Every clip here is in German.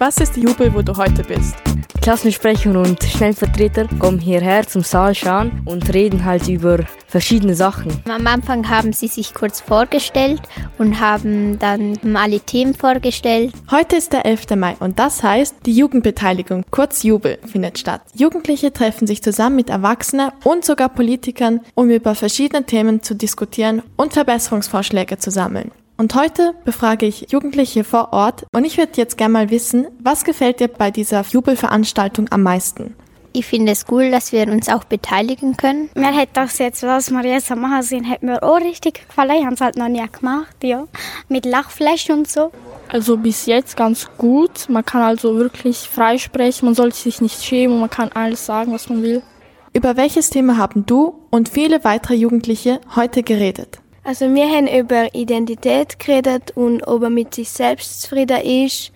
Was ist Jubel, wo du heute bist? Klassensprecher und Stellvertreter kommen hierher zum Saal schauen und reden halt über verschiedene Sachen. Am Anfang haben sie sich kurz vorgestellt und haben dann alle Themen vorgestellt. Heute ist der 11. Mai und das heißt, die Jugendbeteiligung, kurz Jubel, findet statt. Jugendliche treffen sich zusammen mit Erwachsenen und sogar Politikern, um über verschiedene Themen zu diskutieren und Verbesserungsvorschläge zu sammeln. Und heute befrage ich Jugendliche vor Ort und ich würde jetzt gerne mal wissen, was gefällt dir bei dieser Jubelveranstaltung am meisten? Ich finde es cool, dass wir uns auch beteiligen können. Mir hat das jetzt, was wir jetzt am machen sind, hat mir auch richtig gefallen. Ich habe es halt noch nie gemacht, ja. Mit Lachflächen und so. Also bis jetzt ganz gut. Man kann also wirklich frei sprechen, man sollte sich nicht schämen, man kann alles sagen, was man will. Über welches Thema haben du und viele weitere Jugendliche heute geredet? Also wir haben über Identität geredet und ob er mit sich selbst zufrieden ist.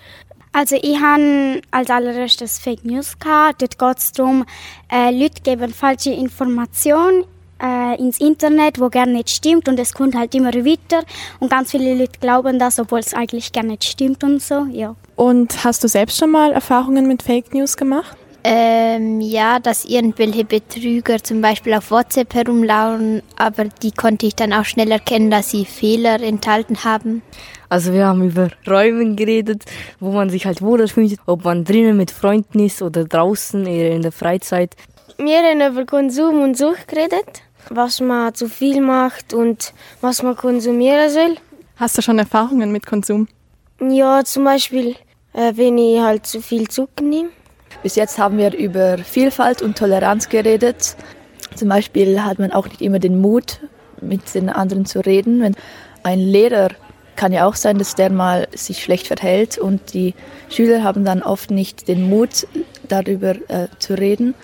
Also ich habe als allererstes Fake News gehabt. Dort geht es darum, äh, Leute geben falsche Informationen äh, ins Internet, wo gar nicht stimmt und es kommt halt immer weiter und ganz viele Leute glauben das, obwohl es eigentlich gar nicht stimmt und so, ja. Und hast du selbst schon mal Erfahrungen mit Fake News gemacht? Ähm, ja, dass irgendwelche Betrüger zum Beispiel auf WhatsApp herumlaufen, aber die konnte ich dann auch schnell erkennen, dass sie Fehler enthalten haben. Also wir haben über Räume geredet, wo man sich halt wohler fühlt, ob man drinnen mit Freunden ist oder draußen eher in der Freizeit. Wir haben über Konsum und Sucht geredet, was man zu viel macht und was man konsumieren soll. Hast du schon Erfahrungen mit Konsum? Ja, zum Beispiel, äh, wenn ich halt zu viel Zucker nehme. Bis jetzt haben wir über Vielfalt und Toleranz geredet. Zum Beispiel hat man auch nicht immer den Mut, mit den anderen zu reden. Wenn ein Lehrer kann ja auch sein, dass der mal sich schlecht verhält und die Schüler haben dann oft nicht den Mut, darüber äh, zu reden.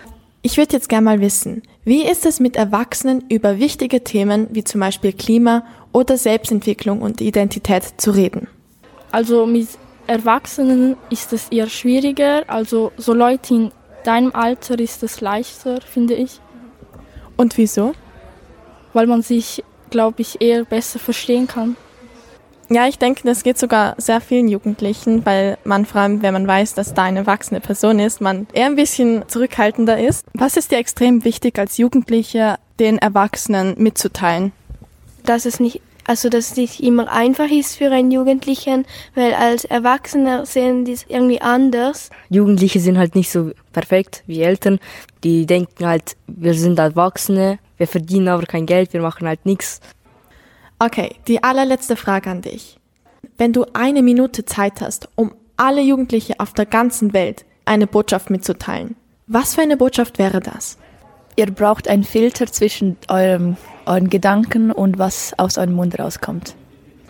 Ich würde jetzt gerne mal wissen, wie ist es mit Erwachsenen über wichtige Themen wie zum Beispiel Klima oder Selbstentwicklung und Identität zu reden? Also mit Erwachsenen ist es eher schwieriger, also so Leute in deinem Alter ist es leichter, finde ich. Und wieso? Weil man sich, glaube ich, eher besser verstehen kann. Ja, ich denke, das geht sogar sehr vielen Jugendlichen, weil man vor allem, wenn man weiß, dass da eine erwachsene Person ist, man eher ein bisschen zurückhaltender ist. Was ist dir extrem wichtig als Jugendlicher den Erwachsenen mitzuteilen? Dass es nicht also, dass es nicht immer einfach ist für einen Jugendlichen, weil als Erwachsener sehen die es irgendwie anders. Jugendliche sind halt nicht so perfekt wie Eltern. Die denken halt, wir sind Erwachsene, wir verdienen aber kein Geld, wir machen halt nichts. Okay, die allerletzte Frage an dich. Wenn du eine Minute Zeit hast, um alle Jugendliche auf der ganzen Welt eine Botschaft mitzuteilen, was für eine Botschaft wäre das? Ihr braucht einen Filter zwischen eurem euren Gedanken und was aus eurem Mund rauskommt.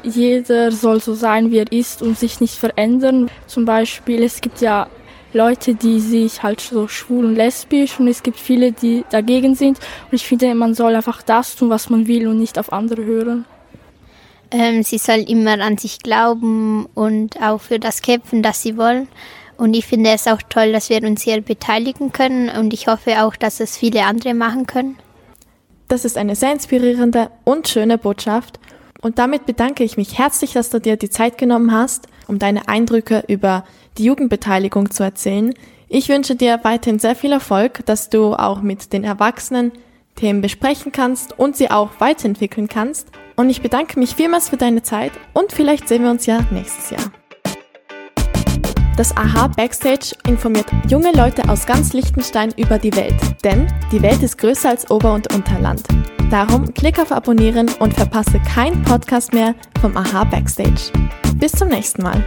Jeder soll so sein, wie er ist und sich nicht verändern. Zum Beispiel, es gibt ja Leute, die sich halt so schwul und lesbisch und es gibt viele, die dagegen sind. Und ich finde, man soll einfach das tun, was man will und nicht auf andere hören. Ähm, sie soll immer an sich glauben und auch für das kämpfen, das sie wollen. Und ich finde es auch toll, dass wir uns hier beteiligen können und ich hoffe auch, dass es viele andere machen können. Das ist eine sehr inspirierende und schöne Botschaft. Und damit bedanke ich mich herzlich, dass du dir die Zeit genommen hast, um deine Eindrücke über die Jugendbeteiligung zu erzählen. Ich wünsche dir weiterhin sehr viel Erfolg, dass du auch mit den Erwachsenen Themen besprechen kannst und sie auch weiterentwickeln kannst. Und ich bedanke mich vielmals für deine Zeit und vielleicht sehen wir uns ja nächstes Jahr. Das AHA Backstage informiert junge Leute aus ganz Liechtenstein über die Welt, denn die Welt ist größer als Ober- und Unterland. Darum klick auf Abonnieren und verpasse keinen Podcast mehr vom AHA Backstage. Bis zum nächsten Mal.